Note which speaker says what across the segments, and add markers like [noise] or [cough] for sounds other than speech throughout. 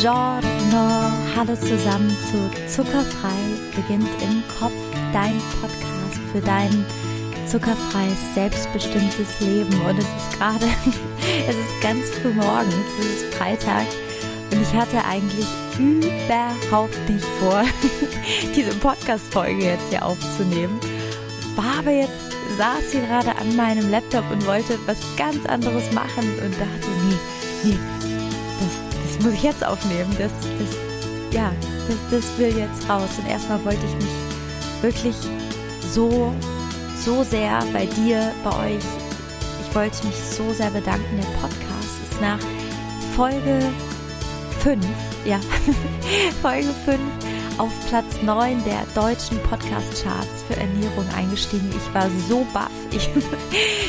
Speaker 1: Buongiorno, hallo zusammen zu Zuckerfrei beginnt im Kopf, dein Podcast für dein zuckerfreies, selbstbestimmtes Leben. Und es ist gerade, [laughs] es ist ganz früh morgens, es ist Freitag und ich hatte eigentlich überhaupt nicht vor, [laughs] diese Podcast-Folge jetzt hier aufzunehmen. War aber jetzt, saß hier gerade an meinem Laptop und wollte was ganz anderes machen und dachte, nee, nee, muss ich jetzt aufnehmen. Das, das, ja, das, das will jetzt raus. Und erstmal wollte ich mich wirklich so, so sehr bei dir, bei euch, ich wollte mich so sehr bedanken. Der Podcast ist nach Folge 5, ja, [laughs] Folge 5 auf Platz 9 der deutschen Podcast-Charts für Ernährung eingestiegen. Ich war so baff. [laughs] Ich,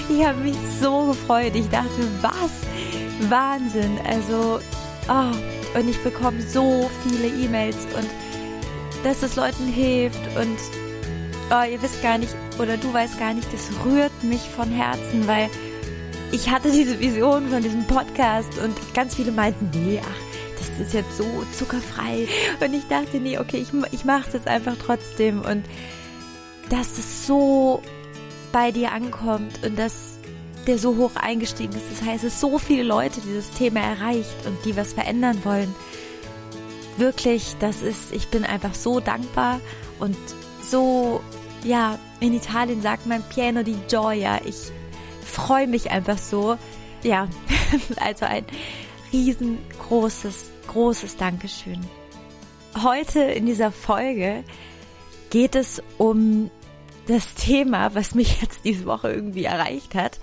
Speaker 1: ich habe mich so gefreut. Ich dachte, was? Wahnsinn. Also, oh, und ich bekomme so viele E-Mails und dass es Leuten hilft und oh, ihr wisst gar nicht oder du weißt gar nicht, das rührt mich von Herzen, weil ich hatte diese Vision von diesem Podcast und ganz viele meinten, nee, ach, das ist jetzt so zuckerfrei. Und ich dachte, nee, okay, ich, ich mache jetzt einfach trotzdem. Und dass es so bei dir ankommt und dass der so hoch eingestiegen ist. Das heißt, es sind so viele Leute, die das Thema erreicht und die was verändern wollen. Wirklich, das ist, ich bin einfach so dankbar und so, ja, in Italien sagt man pieno di gioia. Ich freue mich einfach so. Ja, [laughs] also ein riesengroßes, großes Dankeschön. Heute in dieser Folge geht es um das Thema, was mich jetzt diese Woche irgendwie erreicht hat.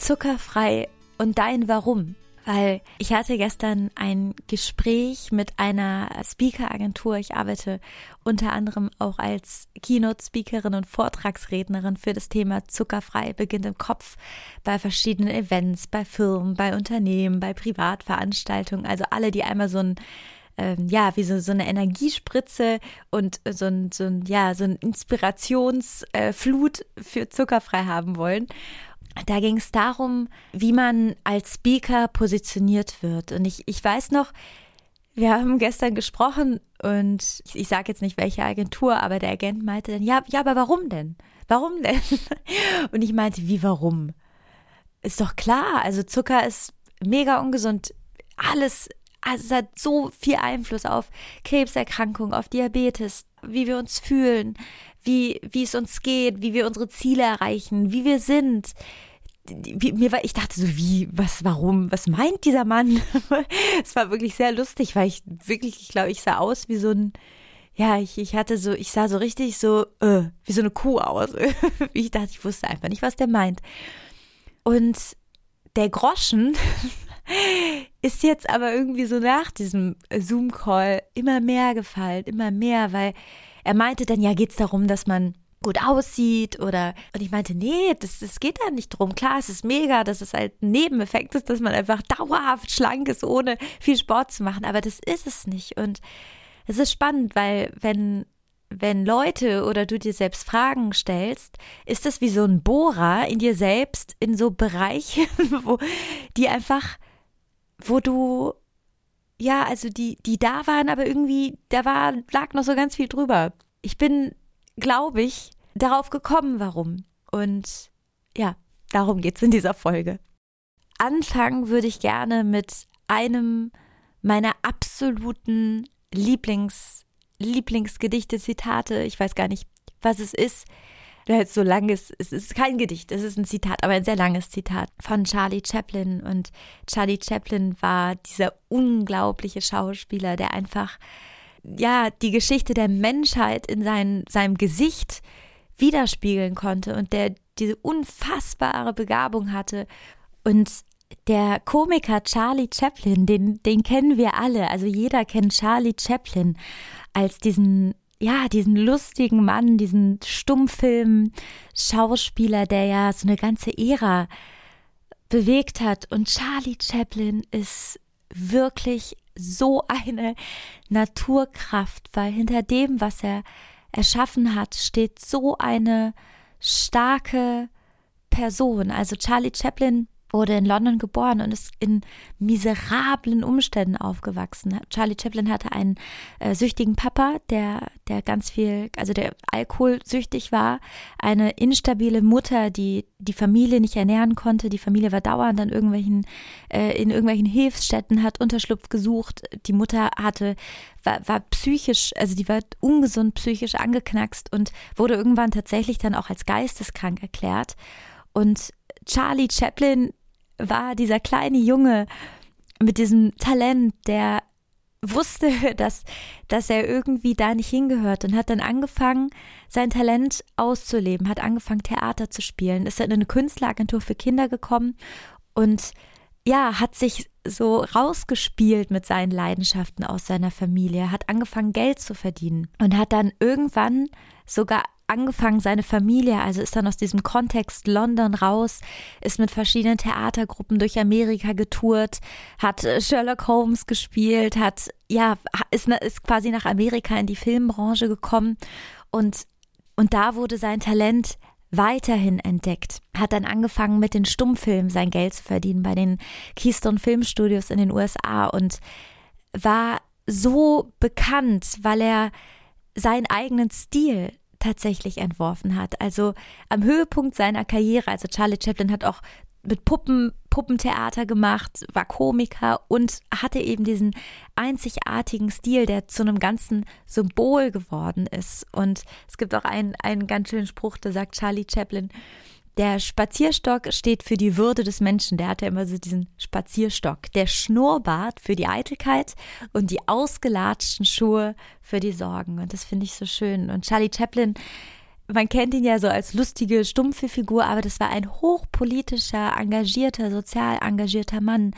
Speaker 1: Zuckerfrei und dein Warum. Weil ich hatte gestern ein Gespräch mit einer Speaker-Agentur. Ich arbeite unter anderem auch als Keynote-Speakerin und Vortragsrednerin für das Thema Zuckerfrei beginnt im Kopf bei verschiedenen Events, bei Firmen, bei Unternehmen, bei Privatveranstaltungen. Also alle, die einmal so ein ähm, ja, wie so, so eine Energiespritze und so ein, so ein, ja, so ein Inspirationsflut für zuckerfrei haben wollen. Da ging es darum, wie man als Speaker positioniert wird. Und ich, ich weiß noch, wir haben gestern gesprochen und ich, ich sage jetzt nicht welche Agentur, aber der Agent meinte dann, ja, ja, aber warum denn? Warum denn? [laughs] Und ich meinte, wie warum? Ist doch klar, also Zucker ist mega ungesund. Alles, also es hat so viel Einfluss auf Krebserkrankungen, auf Diabetes, wie wir uns fühlen, wie, wie es uns geht, wie wir unsere Ziele erreichen, wie wir sind. Wie, mir war, ich dachte so, wie, was, warum, was meint dieser Mann? [laughs] es war wirklich sehr lustig, weil ich wirklich, ich glaube, ich sah aus wie so ein, ja, ich, ich hatte so, ich sah so richtig so, äh, wie so eine Kuh aus. [laughs] ich dachte, ich wusste einfach nicht, was der meint. Und der Groschen [laughs] ist jetzt aber irgendwie so nach diesem Zoom-Call immer mehr gefallen, immer mehr, weil er meinte dann, ja, geht's darum, dass man gut aussieht oder und ich meinte, nee, das, das geht da nicht drum. Klar, es ist mega, dass es halt ein Nebeneffekt ist, dass man einfach [laughs] dauerhaft schlank ist, ohne viel Sport zu machen, aber das ist es nicht. Und es ist spannend, weil wenn wenn Leute oder du dir selbst Fragen stellst, ist das wie so ein Bohrer in dir selbst in so Bereiche, [laughs] wo die einfach, wo du ja, also die, die da waren, aber irgendwie, da war, lag noch so ganz viel drüber. Ich bin, glaube ich, darauf gekommen, warum. Und ja, darum geht's in dieser Folge. Anfangen würde ich gerne mit einem meiner absoluten Lieblings, Lieblingsgedichte, Zitate. Ich weiß gar nicht, was es ist jetzt so lang ist, es ist kein Gedicht, es ist ein Zitat, aber ein sehr langes Zitat von Charlie Chaplin. Und Charlie Chaplin war dieser unglaubliche Schauspieler, der einfach, ja, die Geschichte der Menschheit in sein, seinem Gesicht widerspiegeln konnte und der diese unfassbare Begabung hatte. Und der Komiker Charlie Chaplin, den, den kennen wir alle. Also jeder kennt Charlie Chaplin als diesen ja, diesen lustigen Mann, diesen Stummfilm-Schauspieler, der ja so eine ganze Ära bewegt hat. Und Charlie Chaplin ist wirklich so eine Naturkraft, weil hinter dem, was er erschaffen hat, steht so eine starke Person. Also Charlie Chaplin wurde in London geboren und ist in miserablen Umständen aufgewachsen. Charlie Chaplin hatte einen äh, süchtigen Papa, der, der ganz viel, also der alkoholsüchtig war, eine instabile Mutter, die die Familie nicht ernähren konnte. Die Familie war dauernd an irgendwelchen, äh, in irgendwelchen Hilfsstätten, hat Unterschlupf gesucht. Die Mutter hatte, war, war psychisch, also die war ungesund psychisch angeknackst und wurde irgendwann tatsächlich dann auch als geisteskrank erklärt. Und Charlie Chaplin war dieser kleine Junge mit diesem Talent, der wusste, [laughs] dass, dass er irgendwie da nicht hingehört und hat dann angefangen, sein Talent auszuleben, hat angefangen, Theater zu spielen, ist in eine Künstleragentur für Kinder gekommen und ja, hat sich so rausgespielt mit seinen Leidenschaften aus seiner Familie, hat angefangen, Geld zu verdienen und hat dann irgendwann sogar angefangen, seine Familie, also ist dann aus diesem Kontext London raus, ist mit verschiedenen Theatergruppen durch Amerika getourt, hat äh, Sherlock Holmes gespielt, hat, ja, ist, ist quasi nach Amerika in die Filmbranche gekommen und, und da wurde sein Talent weiterhin entdeckt, hat dann angefangen mit den Stummfilmen sein Geld zu verdienen bei den Keystone Filmstudios in den USA und war so bekannt, weil er seinen eigenen Stil tatsächlich entworfen hat. Also am Höhepunkt seiner Karriere, also Charlie Chaplin hat auch mit Puppen, Puppentheater gemacht, war Komiker und hatte eben diesen einzigartigen Stil, der zu einem ganzen Symbol geworden ist. Und es gibt auch einen, einen ganz schönen Spruch, da sagt Charlie Chaplin, der Spazierstock steht für die Würde des Menschen. Der hatte immer so diesen Spazierstock. Der Schnurrbart für die Eitelkeit und die ausgelatschten Schuhe für die Sorgen. Und das finde ich so schön. Und Charlie Chaplin, man kennt ihn ja so als lustige, stumpfe Figur, aber das war ein hochpolitischer, engagierter, sozial engagierter Mann,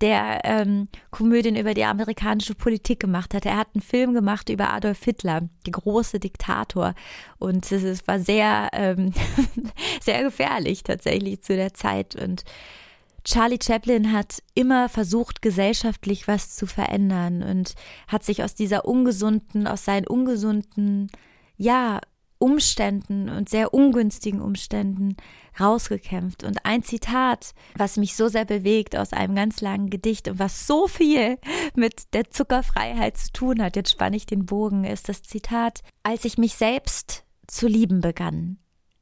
Speaker 1: der ähm, Komödien über die amerikanische Politik gemacht hat. Er hat einen Film gemacht über Adolf Hitler, der große Diktator. Und es war sehr, ähm, [laughs] sehr gefährlich tatsächlich zu der Zeit. Und Charlie Chaplin hat immer versucht, gesellschaftlich was zu verändern und hat sich aus dieser ungesunden, aus seinen ungesunden, ja, Umständen und sehr ungünstigen Umständen rausgekämpft. Und ein Zitat, was mich so sehr bewegt aus einem ganz langen Gedicht und was so viel mit der Zuckerfreiheit zu tun hat, jetzt spanne ich den Bogen, ist das Zitat, als ich mich selbst zu lieben begann,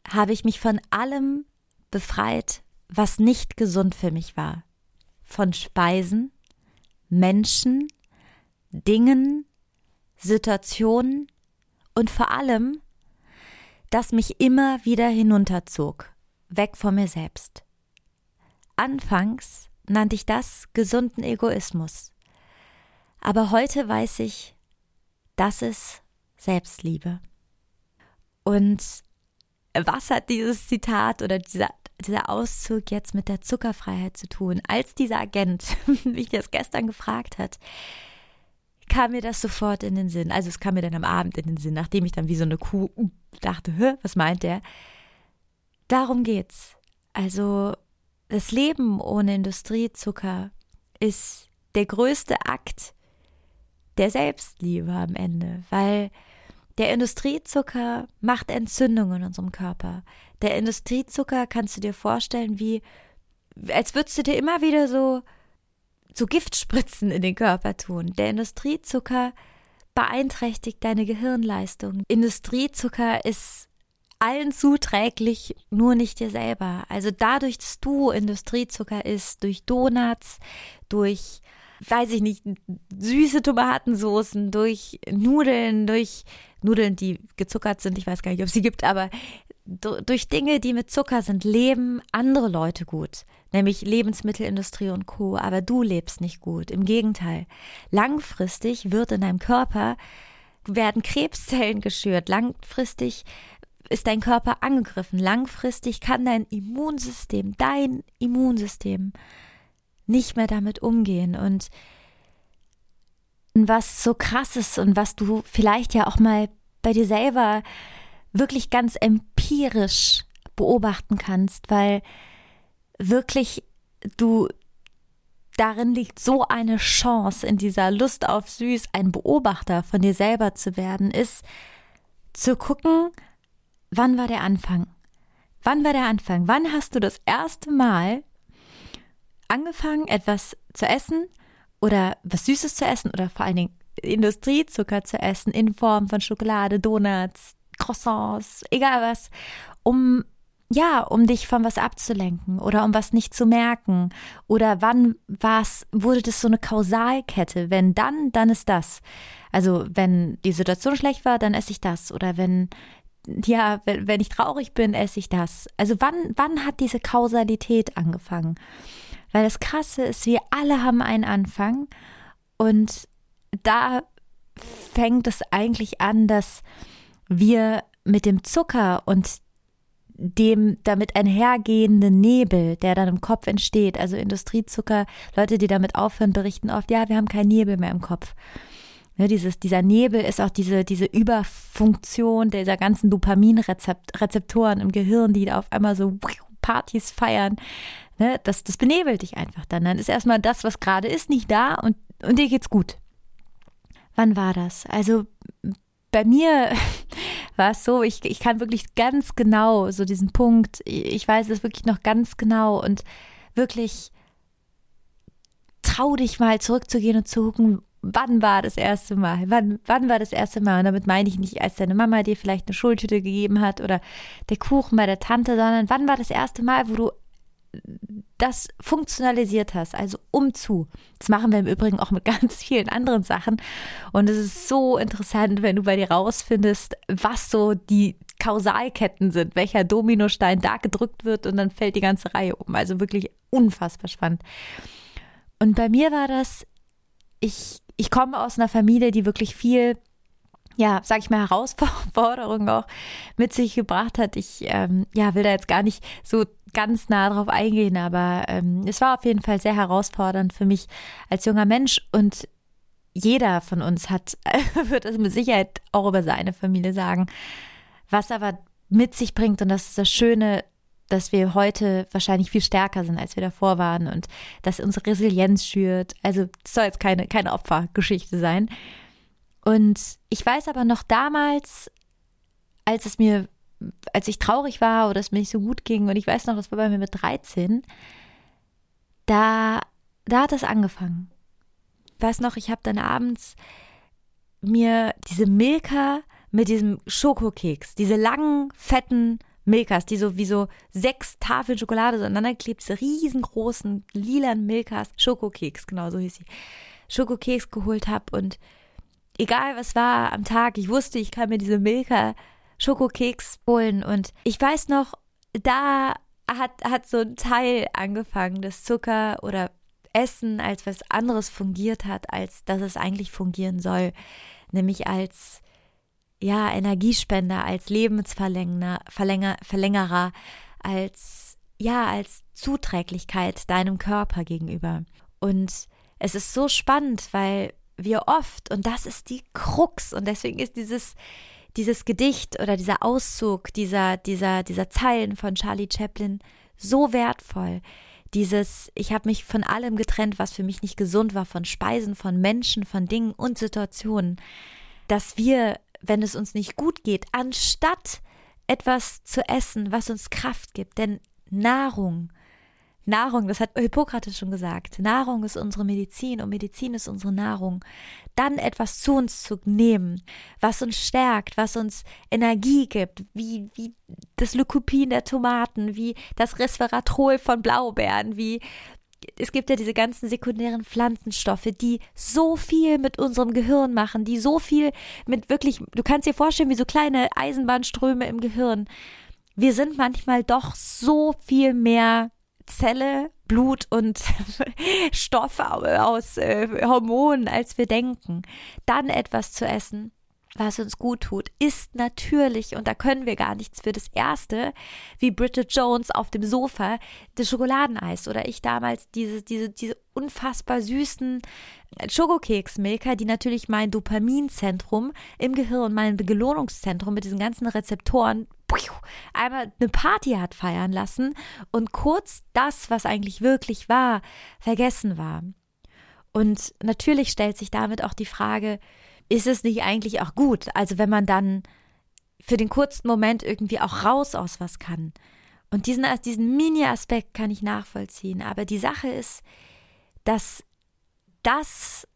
Speaker 1: habe ich mich von allem befreit, was nicht gesund für mich war. Von Speisen, Menschen, Dingen, Situationen und vor allem das mich immer wieder hinunterzog, weg von mir selbst. Anfangs nannte ich das gesunden Egoismus, aber heute weiß ich, das ist Selbstliebe. Und was hat dieses Zitat oder dieser, dieser Auszug jetzt mit der Zuckerfreiheit zu tun? Als dieser Agent [laughs] mich das gestern gefragt hat, kam mir das sofort in den Sinn. Also es kam mir dann am Abend in den Sinn, nachdem ich dann wie so eine Kuh dachte, Hä, was meint der? Darum geht's. Also das Leben ohne Industriezucker ist der größte Akt der Selbstliebe am Ende, weil der Industriezucker macht Entzündungen in unserem Körper. Der Industriezucker kannst du dir vorstellen, wie als würdest du dir immer wieder so so Giftspritzen in den Körper tun. Der Industriezucker beeinträchtigt deine Gehirnleistung. Industriezucker ist allen zuträglich, nur nicht dir selber. Also dadurch, dass du Industriezucker isst, durch Donuts, durch, weiß ich nicht, süße Tomatensoßen, durch Nudeln, durch Nudeln, die gezuckert sind, ich weiß gar nicht, ob sie gibt, aber durch Dinge, die mit Zucker sind, leben andere Leute gut, nämlich Lebensmittelindustrie und Co. Aber du lebst nicht gut. Im Gegenteil. Langfristig wird in deinem Körper werden Krebszellen geschürt. Langfristig ist dein Körper angegriffen. Langfristig kann dein Immunsystem, dein Immunsystem nicht mehr damit umgehen. Und was so krass ist und was du vielleicht ja auch mal bei dir selber wirklich ganz empirisch beobachten kannst, weil wirklich du darin liegt so eine Chance in dieser Lust auf Süß, ein Beobachter von dir selber zu werden, ist zu gucken, wann war der Anfang? Wann war der Anfang? Wann hast du das erste Mal angefangen, etwas zu essen oder was Süßes zu essen oder vor allen Dingen Industriezucker zu essen in Form von Schokolade, Donuts, Croissants, egal was, um ja, um dich von was abzulenken oder um was nicht zu merken oder wann was wurde das so eine Kausalkette, wenn dann, dann ist das. Also, wenn die Situation schlecht war, dann esse ich das oder wenn ja, wenn, wenn ich traurig bin, esse ich das. Also, wann wann hat diese Kausalität angefangen? Weil das krasse ist, wir alle haben einen Anfang und da fängt es eigentlich an, dass wir mit dem Zucker und dem damit einhergehenden Nebel, der dann im Kopf entsteht, also Industriezucker, Leute, die damit aufhören, berichten oft, ja, wir haben keinen Nebel mehr im Kopf. Ne, dieses, dieser Nebel ist auch diese, diese Überfunktion dieser ganzen Dopaminrezeptoren im Gehirn, die auf einmal so Partys feiern. Ne, das, das benebelt dich einfach dann. Dann ist erstmal das, was gerade ist, nicht da und, und dir geht's gut. Wann war das? Also bei mir [laughs] war es so, ich, ich kann wirklich ganz genau so diesen Punkt, ich weiß es wirklich noch ganz genau und wirklich trau dich mal zurückzugehen und zu gucken, wann war das erste Mal? Wann, wann war das erste Mal? Und damit meine ich nicht, als deine Mama dir vielleicht eine Schultüte gegeben hat oder der Kuchen bei der Tante, sondern wann war das erste Mal, wo du das funktionalisiert hast, also umzu. Das machen wir im Übrigen auch mit [laughs] ganz vielen anderen Sachen. Und es ist so interessant, wenn du bei dir rausfindest, was so die Kausalketten sind, welcher Dominostein da gedrückt wird und dann fällt die ganze Reihe um. Also wirklich unfassbar spannend. Und bei mir war das, ich, ich komme aus einer Familie, die wirklich viel ja, sag ich mal, Herausforderungen auch mit sich gebracht hat. Ich ähm, ja, will da jetzt gar nicht so ganz nah drauf eingehen, aber ähm, es war auf jeden Fall sehr herausfordernd für mich als junger Mensch und jeder von uns hat, [laughs] wird es mit Sicherheit auch über seine Familie sagen, was aber mit sich bringt und das ist das Schöne, dass wir heute wahrscheinlich viel stärker sind, als wir davor waren und dass unsere Resilienz schürt. Also es soll jetzt keine, keine Opfergeschichte sein. Und ich weiß aber noch damals, als es mir als ich traurig war oder es mir nicht so gut ging, und ich weiß noch, das war bei mir mit 13, da, da hat es angefangen. Ich weiß noch, ich habe dann abends mir diese Milka mit diesem Schokokeks, diese langen, fetten Milkas, die so wie so sechs Tafeln Schokolade so aneinander klebt, diese riesengroßen, lilanen Milkas, Schokokeks, genau so hieß sie, Schokokeks geholt habe und egal was war am Tag, ich wusste, ich kann mir diese Milka Schokokeks holen. Und ich weiß noch, da hat, hat so ein Teil angefangen, dass Zucker oder Essen als was anderes fungiert hat, als dass es eigentlich fungieren soll. Nämlich als ja, Energiespender, als Lebensverlängerer, Verlänger, Verlängerer, als ja, als Zuträglichkeit deinem Körper gegenüber. Und es ist so spannend, weil wir oft, und das ist die Krux, und deswegen ist dieses dieses Gedicht oder dieser Auszug dieser, dieser, dieser Zeilen von Charlie Chaplin so wertvoll. Dieses, ich habe mich von allem getrennt, was für mich nicht gesund war, von Speisen, von Menschen, von Dingen und Situationen, dass wir, wenn es uns nicht gut geht, anstatt etwas zu essen, was uns Kraft gibt, denn Nahrung Nahrung, das hat Hippokrates schon gesagt, Nahrung ist unsere Medizin und Medizin ist unsere Nahrung. Dann etwas zu uns zu nehmen, was uns stärkt, was uns Energie gibt, wie, wie das Lycopin der Tomaten, wie das Resveratrol von Blaubeeren, wie es gibt ja diese ganzen sekundären Pflanzenstoffe, die so viel mit unserem Gehirn machen, die so viel mit wirklich, du kannst dir vorstellen, wie so kleine Eisenbahnströme im Gehirn. Wir sind manchmal doch so viel mehr Zelle, Blut und [laughs] Stoffe aus äh, Hormonen, als wir denken. Dann etwas zu essen, was uns gut tut, ist natürlich, und da können wir gar nichts für das Erste, wie Bridget Jones auf dem Sofa, das Schokoladeneis oder ich damals diese, diese, diese unfassbar süßen Schokokeksmilker, die natürlich mein Dopaminzentrum im Gehirn, mein Belohnungszentrum mit diesen ganzen Rezeptoren einmal eine Party hat feiern lassen und kurz das, was eigentlich wirklich war, vergessen war. Und natürlich stellt sich damit auch die Frage, ist es nicht eigentlich auch gut? Also wenn man dann für den kurzen Moment irgendwie auch raus aus was kann. Und diesen, diesen Mini-Aspekt kann ich nachvollziehen. Aber die Sache ist, dass das,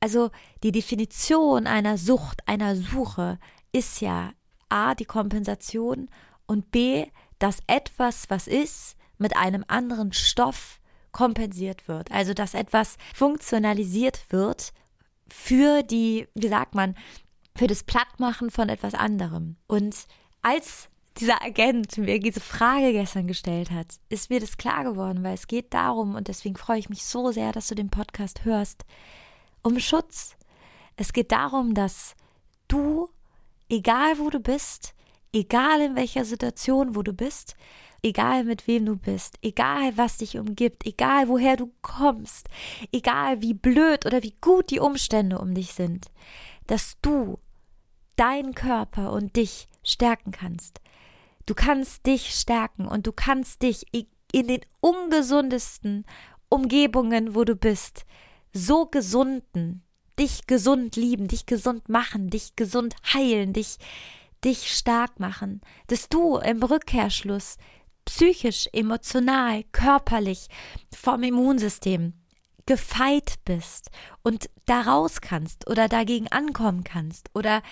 Speaker 1: also die Definition einer Sucht, einer Suche, ist ja A, die Kompensation und B, dass etwas, was ist, mit einem anderen Stoff kompensiert wird. Also dass etwas funktionalisiert wird für die, wie sagt man, für das Plattmachen von etwas anderem. Und als dieser Agent mir diese Frage gestern gestellt hat, ist mir das klar geworden, weil es geht darum, und deswegen freue ich mich so sehr, dass du den Podcast hörst, um Schutz. Es geht darum, dass du, egal wo du bist, egal in welcher Situation, wo du bist, egal mit wem du bist, egal was dich umgibt, egal woher du kommst, egal wie blöd oder wie gut die Umstände um dich sind, dass du deinen Körper und dich stärken kannst. Du kannst dich stärken und du kannst dich in den ungesundesten Umgebungen, wo du bist, so gesunden, dich gesund lieben, dich gesund machen, dich gesund heilen, dich, dich stark machen, dass du im Rückkehrschluss psychisch, emotional, körperlich vom Immunsystem gefeit bist und da raus kannst oder dagegen ankommen kannst oder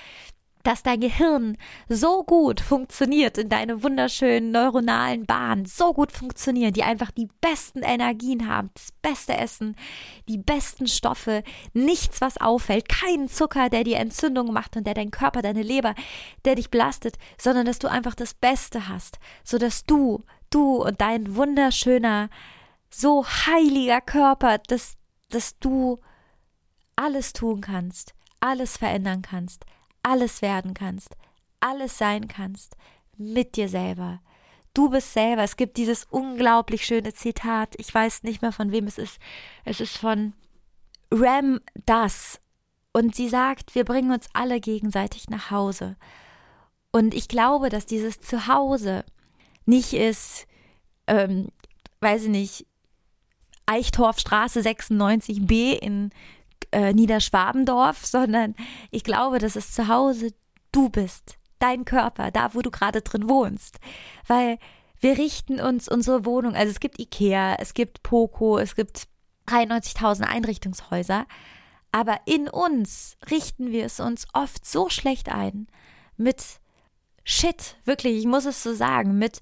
Speaker 1: dass dein Gehirn so gut funktioniert in deine wunderschönen neuronalen Bahnen, so gut funktionieren, die einfach die besten Energien haben, das beste Essen, die besten Stoffe, nichts, was auffällt, kein Zucker, der die Entzündung macht und der dein Körper, deine Leber, der dich belastet, sondern dass du einfach das Beste hast, so dass du, du und dein wunderschöner, so heiliger Körper, dass, dass du alles tun kannst, alles verändern kannst, alles werden kannst, alles sein kannst, mit dir selber. Du bist selber. Es gibt dieses unglaublich schöne Zitat. Ich weiß nicht mehr von wem es ist. Es ist von Ram Das. Und sie sagt, wir bringen uns alle gegenseitig nach Hause. Und ich glaube, dass dieses Zuhause nicht ist, ähm, weiß ich nicht, Eichtorfstraße 96b in äh, Niederschwabendorf, sondern ich glaube, dass es zu Hause du bist, dein Körper, da wo du gerade drin wohnst. Weil wir richten uns unsere Wohnung, also es gibt Ikea, es gibt Poco, es gibt 93.000 Einrichtungshäuser, aber in uns richten wir es uns oft so schlecht ein mit Shit, wirklich, ich muss es so sagen, mit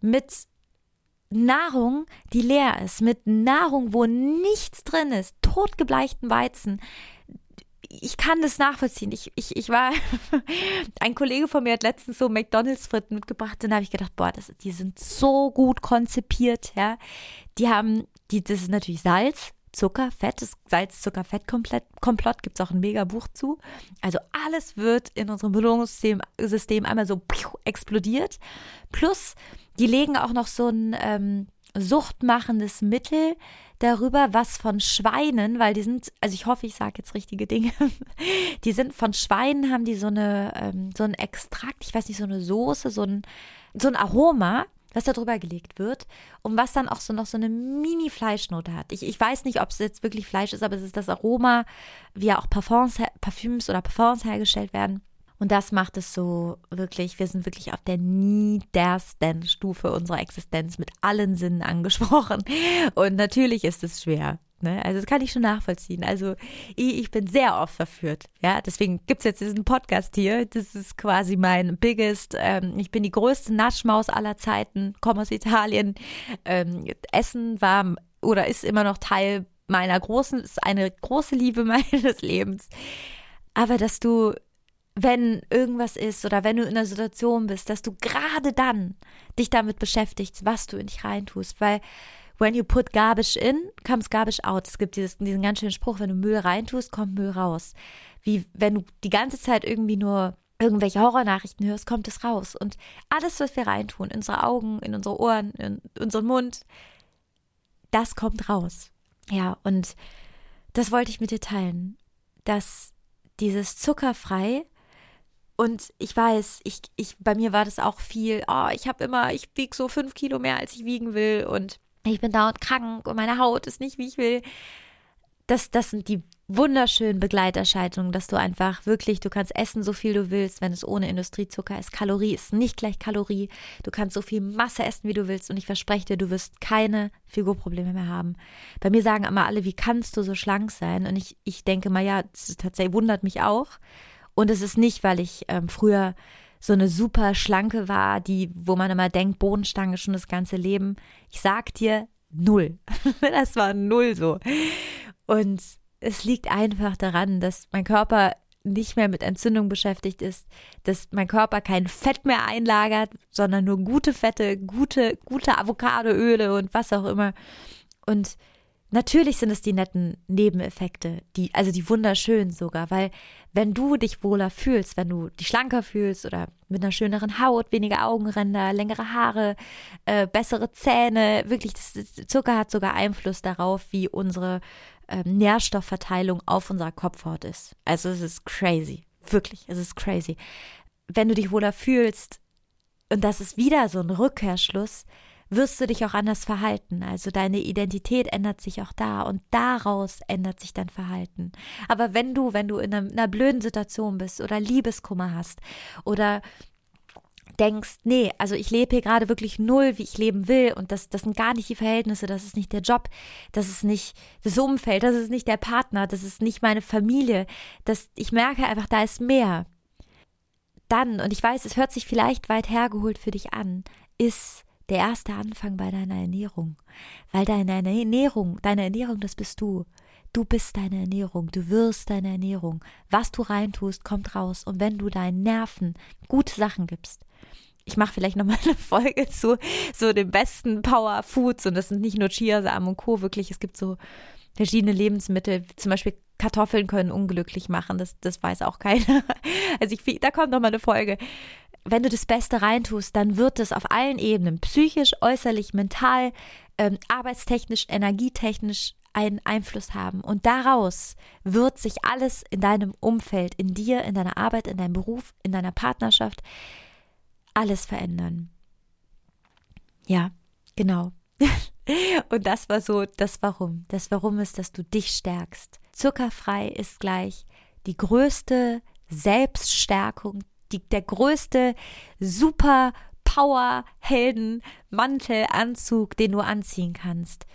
Speaker 1: mit Nahrung, die leer ist, mit Nahrung, wo nichts drin ist, totgebleichten Weizen. Ich kann das nachvollziehen. Ich, ich, ich war, [laughs] ein Kollege von mir hat letztens so McDonalds-Fritten mitgebracht, dann habe ich gedacht, boah, das, die sind so gut konzipiert, ja. Die haben, die, das ist natürlich Salz, Zucker, Fett, das Salz, Zucker, Fett komplett, Komplott gibt es auch ein mega Buch zu. Also alles wird in unserem Belohnungssystem System einmal so explodiert. Plus, die legen auch noch so ein ähm, suchtmachendes Mittel darüber, was von Schweinen, weil die sind, also ich hoffe, ich sage jetzt richtige Dinge, [laughs] die sind von Schweinen, haben die so eine, ähm, so ein Extrakt, ich weiß nicht, so eine Soße, so ein, so ein Aroma, was da drüber gelegt wird und was dann auch so noch so eine Mini-Fleischnote hat. Ich, ich weiß nicht, ob es jetzt wirklich Fleisch ist, aber es ist das Aroma, wie ja auch Parfums, Parfüms oder Parfums hergestellt werden. Und das macht es so wirklich, wir sind wirklich auf der niedersten Stufe unserer Existenz mit allen Sinnen angesprochen. Und natürlich ist es schwer. Ne? Also das kann ich schon nachvollziehen. Also ich, bin sehr oft verführt. Ja, deswegen gibt's jetzt diesen Podcast hier. Das ist quasi mein biggest, ähm, ich bin die größte Naschmaus aller Zeiten, komme aus Italien. Ähm, Essen war oder ist immer noch Teil meiner großen, ist eine große Liebe [laughs] meines Lebens. Aber dass du wenn irgendwas ist oder wenn du in einer Situation bist, dass du gerade dann dich damit beschäftigst, was du in dich reintust, weil when you put garbage in, comes garbage out. Es gibt dieses, diesen ganz schönen Spruch, wenn du Müll reintust, kommt Müll raus. Wie wenn du die ganze Zeit irgendwie nur irgendwelche Horrornachrichten hörst, kommt es raus. Und alles, was wir reintun, in unsere Augen, in unsere Ohren, in unseren Mund, das kommt raus. Ja, und das wollte ich mit dir teilen, dass dieses zuckerfrei und ich weiß, ich, ich, bei mir war das auch viel, oh, ich habe immer, ich wiege so fünf Kilo mehr, als ich wiegen will und ich bin dauernd krank und meine Haut ist nicht, wie ich will. das, das sind die wunderschönen Begleiterscheinungen, dass du einfach wirklich, du kannst essen, so viel du willst, wenn es ohne Industriezucker ist. Kalorie ist nicht gleich Kalorie. Du kannst so viel Masse essen, wie du willst. Und ich verspreche dir, du wirst keine Figurprobleme mehr haben. Bei mir sagen immer alle, wie kannst du so schlank sein? Und ich, ich denke mal, ja, das tatsächlich wundert mich auch. Und es ist nicht, weil ich ähm, früher so eine super schlanke war, die, wo man immer denkt, Bodenstange schon das ganze Leben. Ich sag dir, null. [laughs] das war null so. Und es liegt einfach daran, dass mein Körper nicht mehr mit Entzündung beschäftigt ist, dass mein Körper kein Fett mehr einlagert, sondern nur gute Fette, gute, gute Avocadoöle und was auch immer. Und Natürlich sind es die netten Nebeneffekte, die, also die wunderschönen sogar, weil wenn du dich wohler fühlst, wenn du dich schlanker fühlst oder mit einer schöneren Haut, weniger Augenränder, längere Haare, äh, bessere Zähne, wirklich, das, Zucker hat sogar Einfluss darauf, wie unsere äh, Nährstoffverteilung auf unserer Kopfhaut ist. Also es ist crazy, wirklich, es ist crazy. Wenn du dich wohler fühlst, und das ist wieder so ein Rückkehrschluss, wirst du dich auch anders verhalten. Also deine Identität ändert sich auch da und daraus ändert sich dein Verhalten. Aber wenn du, wenn du in einer, in einer blöden Situation bist oder Liebeskummer hast oder denkst, nee, also ich lebe hier gerade wirklich null, wie ich leben will und das, das sind gar nicht die Verhältnisse, das ist nicht der Job, das ist nicht das Umfeld, das ist nicht der Partner, das ist nicht meine Familie, das, ich merke einfach, da ist mehr. Dann, und ich weiß, es hört sich vielleicht weit hergeholt für dich an, ist der erste Anfang bei deiner Ernährung. Weil deine Ernährung, deine Ernährung, das bist du. Du bist deine Ernährung, du wirst deine Ernährung. Was du reintust, kommt raus. Und wenn du deinen Nerven gute Sachen gibst, ich mache vielleicht nochmal eine Folge zu so den besten Power Foods und das sind nicht nur Chiasamen und Co. Wirklich, es gibt so verschiedene Lebensmittel, zum Beispiel Kartoffeln können unglücklich machen, das, das weiß auch keiner. [laughs] Also ich, da kommt nochmal eine Folge wenn du das Beste reintust, dann wird es auf allen Ebenen, psychisch, äußerlich, mental, ähm, arbeitstechnisch, energietechnisch einen Einfluss haben. Und daraus wird sich alles in deinem Umfeld, in dir, in deiner Arbeit, in deinem Beruf, in deiner Partnerschaft, alles verändern. Ja, genau. [laughs] Und das war so das Warum. Das Warum ist, dass du dich stärkst. Zuckerfrei ist gleich die größte Selbststärkung, die, der größte Super Power Helden Mantelanzug, den du anziehen kannst.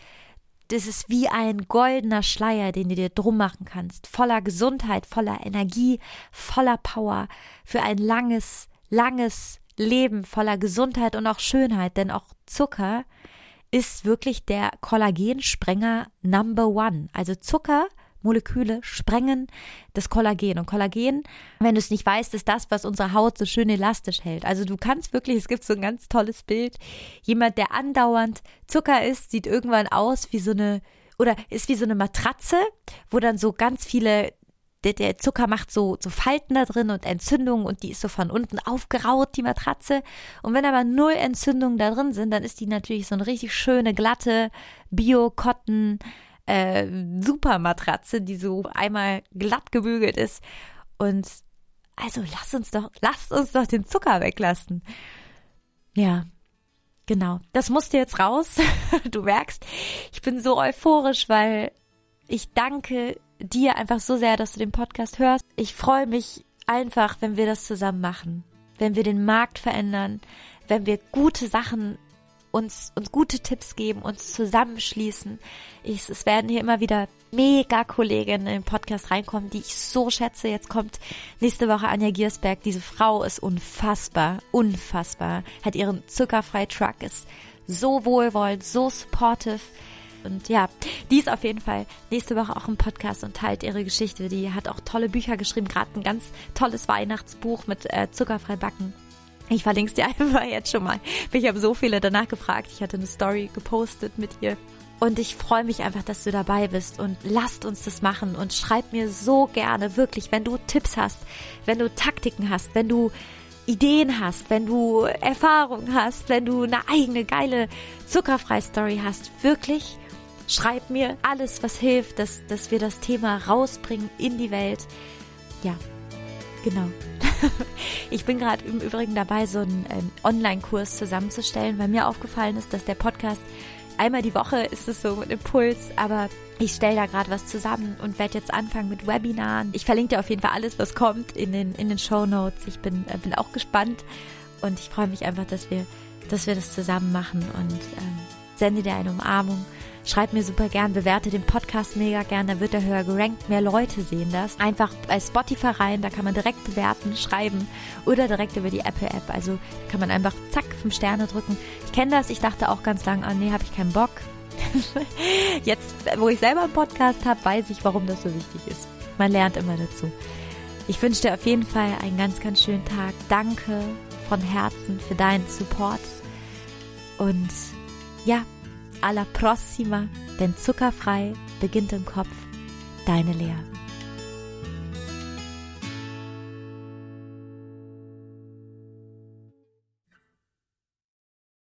Speaker 1: Das ist wie ein goldener Schleier, den du dir drum machen kannst, voller Gesundheit, voller Energie, voller Power für ein langes, langes Leben voller Gesundheit und auch Schönheit, denn auch Zucker ist wirklich der Kollagensprenger Number One. Also Zucker Moleküle sprengen das Kollagen. Und Kollagen, wenn du es nicht weißt, ist das, was unsere Haut so schön elastisch hält. Also du kannst wirklich, es gibt so ein ganz tolles Bild. Jemand, der andauernd Zucker isst, sieht irgendwann aus wie so eine, oder ist wie so eine Matratze, wo dann so ganz viele der, der, Zucker macht so, so Falten da drin und Entzündungen und die ist so von unten aufgeraut, die Matratze. Und wenn aber null Entzündungen da drin sind, dann ist die natürlich so eine richtig schöne, glatte Bio-Cotton- äh, Supermatratze, die so einmal glatt gebügelt ist. Und also lass uns doch, lasst uns doch den Zucker weglassen. Ja, genau. Das musste jetzt raus. [laughs] Du merkst, ich bin so euphorisch, weil ich danke dir einfach so sehr, dass du den Podcast hörst. Ich freue mich einfach, wenn wir das zusammen machen. Wenn wir den Markt verändern, wenn wir gute Sachen uns, uns gute Tipps geben, uns zusammenschließen. Ich, es werden hier immer wieder mega Kolleginnen in den Podcast reinkommen, die ich so schätze. Jetzt kommt nächste Woche Anja Giersberg. Diese Frau ist unfassbar, unfassbar. Hat ihren zuckerfrei Truck, ist so wohlwollend, so supportive. Und ja, die ist auf jeden Fall nächste Woche auch im Podcast und teilt ihre Geschichte. Die hat auch tolle Bücher geschrieben, gerade ein ganz tolles Weihnachtsbuch mit äh, zuckerfrei backen. Ich verlinke es dir [laughs] einfach jetzt schon mal. Ich habe so viele danach gefragt. Ich hatte eine Story gepostet mit ihr. Und ich freue mich einfach, dass du dabei bist und lasst uns das machen und schreib mir so gerne, wirklich, wenn du Tipps hast, wenn du Taktiken hast, wenn du Ideen hast, wenn du Erfahrung hast, wenn du eine eigene geile Zuckerfrei-Story hast, wirklich schreib mir alles, was hilft, dass, dass wir das Thema rausbringen in die Welt. Ja, genau. [laughs] [laughs] ich bin gerade im Übrigen dabei, so einen ähm, Online-Kurs zusammenzustellen, weil mir aufgefallen ist, dass der Podcast einmal die Woche ist es so ein Impuls, aber ich stelle da gerade was zusammen und werde jetzt anfangen mit Webinaren. Ich verlinke dir auf jeden Fall alles, was kommt in den, in den Show Notes. Ich bin, äh, bin auch gespannt und ich freue mich einfach, dass wir, dass wir das zusammen machen und ähm, sende dir eine Umarmung. Schreib mir super gern, bewerte den Podcast mega gern, da wird er höher gerankt, mehr Leute sehen das. Einfach bei Spotify rein, da kann man direkt bewerten, schreiben oder direkt über die Apple-App. Also kann man einfach zack, fünf Sterne drücken. Ich kenne das, ich dachte auch ganz lange, oh nee, habe ich keinen Bock. [laughs] Jetzt, wo ich selber einen Podcast habe, weiß ich, warum das so wichtig ist. Man lernt immer dazu. Ich wünsche dir auf jeden Fall einen ganz, ganz schönen Tag. Danke von Herzen für deinen Support. Und ja, alla prossima, denn zuckerfrei beginnt im Kopf. Deine Lea.